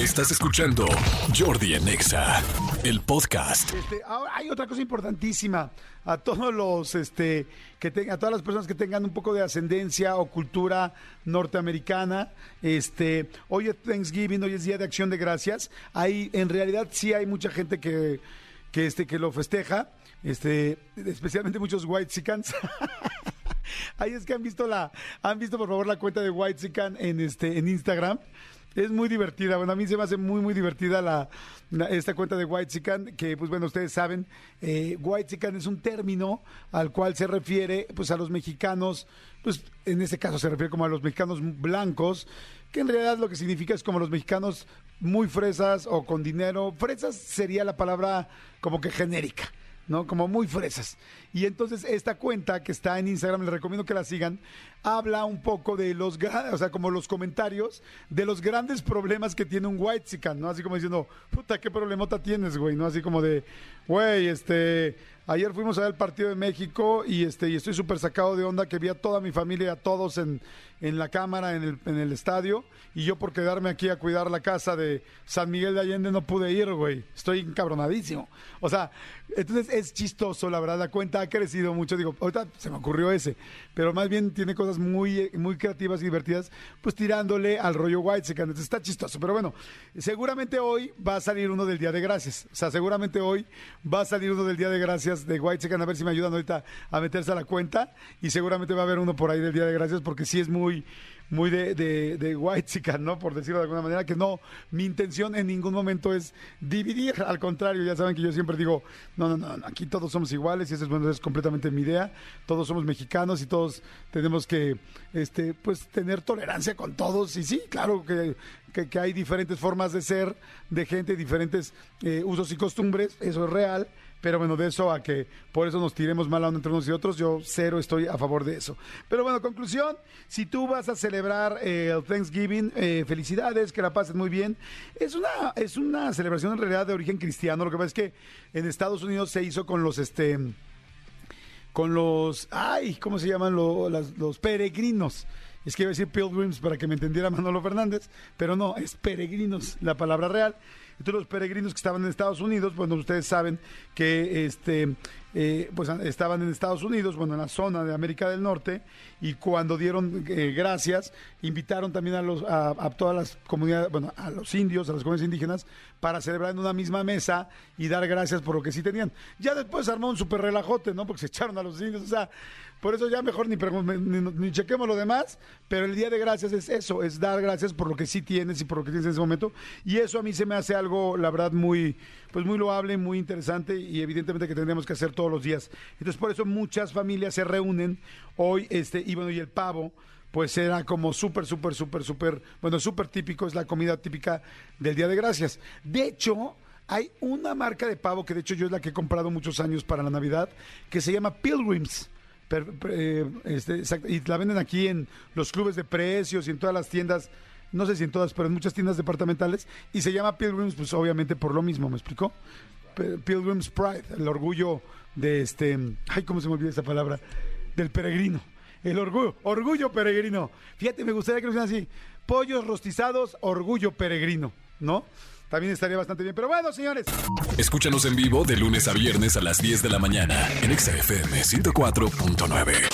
Estás escuchando Jordi Anexa, el podcast. Este, ahora hay otra cosa importantísima a todos los, este, que tengan, a todas las personas que tengan un poco de ascendencia o cultura norteamericana. Este, hoy es Thanksgiving, hoy es Día de Acción de Gracias. Hay, en realidad, sí hay mucha gente que, que este, que lo festeja. Este, especialmente muchos white sicans. Ahí es que han visto la, han visto por favor la cuenta de White Sican en este, en Instagram. Es muy divertida, bueno, a mí se me hace muy, muy divertida la, esta cuenta de White Sican, que pues bueno, ustedes saben, eh, White Sican es un término al cual se refiere pues a los mexicanos, pues en este caso se refiere como a los mexicanos blancos, que en realidad lo que significa es como los mexicanos muy fresas o con dinero. Fresas sería la palabra como que genérica. ¿No? Como muy fresas. Y entonces esta cuenta que está en Instagram, les recomiendo que la sigan, habla un poco de los, o sea, como los comentarios de los grandes problemas que tiene un white ¿no? Así como diciendo, puta, qué problemota tienes, güey, ¿no? Así como de, güey, este, ayer fuimos a ver el partido de México y este, y estoy súper sacado de onda que vi a toda mi familia, a todos en, en la cámara, en el, en el estadio, y yo por quedarme aquí a cuidar la casa de San Miguel de Allende no pude ir, güey. Estoy encabronadísimo. O sea, entonces es chistoso, la verdad, la cuenta ha crecido mucho. Digo, ahorita se me ocurrió ese, pero más bien tiene cosas muy, muy creativas y divertidas, pues tirándole al rollo White Entonces está chistoso. Pero bueno, seguramente hoy va a salir uno del Día de Gracias. O sea, seguramente hoy va a salir uno del Día de Gracias de White A ver si me ayudan ahorita a meterse a la cuenta. Y seguramente va a haber uno por ahí del Día de Gracias, porque sí es muy muy de, de, de white ¿no? Por decirlo de alguna manera, que no, mi intención en ningún momento es dividir, al contrario, ya saben que yo siempre digo, no, no, no, aquí todos somos iguales y eso es, bueno, completamente mi idea, todos somos mexicanos y todos tenemos que, este, pues, tener tolerancia con todos y sí, claro que, que, que hay diferentes formas de ser, de gente, diferentes eh, usos y costumbres, eso es real, pero bueno, de eso a que por eso nos tiremos mal a uno entre unos y otros, yo cero estoy a favor de eso. Pero bueno, conclusión, si tú vas a celebrar eh, el Thanksgiving, eh, felicidades, que la pases muy bien. Es una, es una celebración en realidad de origen cristiano, lo que pasa es que en Estados Unidos se hizo con los, este, con los, ay, ¿cómo se llaman? Los peregrinos. Es que iba a decir pilgrims para que me entendiera Manolo Fernández, pero no, es peregrinos, la palabra real. Entonces los peregrinos que estaban en Estados Unidos, bueno, ustedes saben que este, eh, pues estaban en Estados Unidos, bueno, en la zona de América del Norte, y cuando dieron eh, gracias, invitaron también a, los, a, todas las comunidades, bueno, a los indios, a las comunidades indígenas, para celebrar en una misma mesa y dar gracias por lo que sí tenían. Ya después armó un súper relajote, ¿no? Porque se echaron a los indios, o sea, por eso ya mejor ni, ni, ni chequemos lo demás, pero el Día de Gracias es eso, es dar gracias por lo que sí tienes y por lo que tienes en ese momento. Y eso a mí se me hace algo, la verdad, muy, pues muy loable, muy interesante y evidentemente que tendríamos que hacer todos los días. Entonces por eso muchas familias se reúnen hoy, este, y bueno, y el pavo pues era como súper, súper, súper, súper, bueno, súper típico, es la comida típica del Día de Gracias. De hecho, hay una marca de pavo que de hecho yo es la que he comprado muchos años para la Navidad, que se llama Pilgrims. Eh, este, y la venden aquí en los clubes de precios y en todas las tiendas, no sé si en todas, pero en muchas tiendas departamentales, y se llama Pilgrims, pues obviamente por lo mismo, ¿me explicó? Pilgrims Pride, el orgullo de este, ay, ¿cómo se me olvida esa palabra? Del peregrino. El orgullo, orgullo peregrino. Fíjate, me gustaría que lo hicieran así. Pollos rostizados, orgullo peregrino, ¿no? También estaría bastante bien. Pero bueno, señores, Escúchanos en vivo de lunes a viernes a las 10 de la mañana en Exa FM 104.9.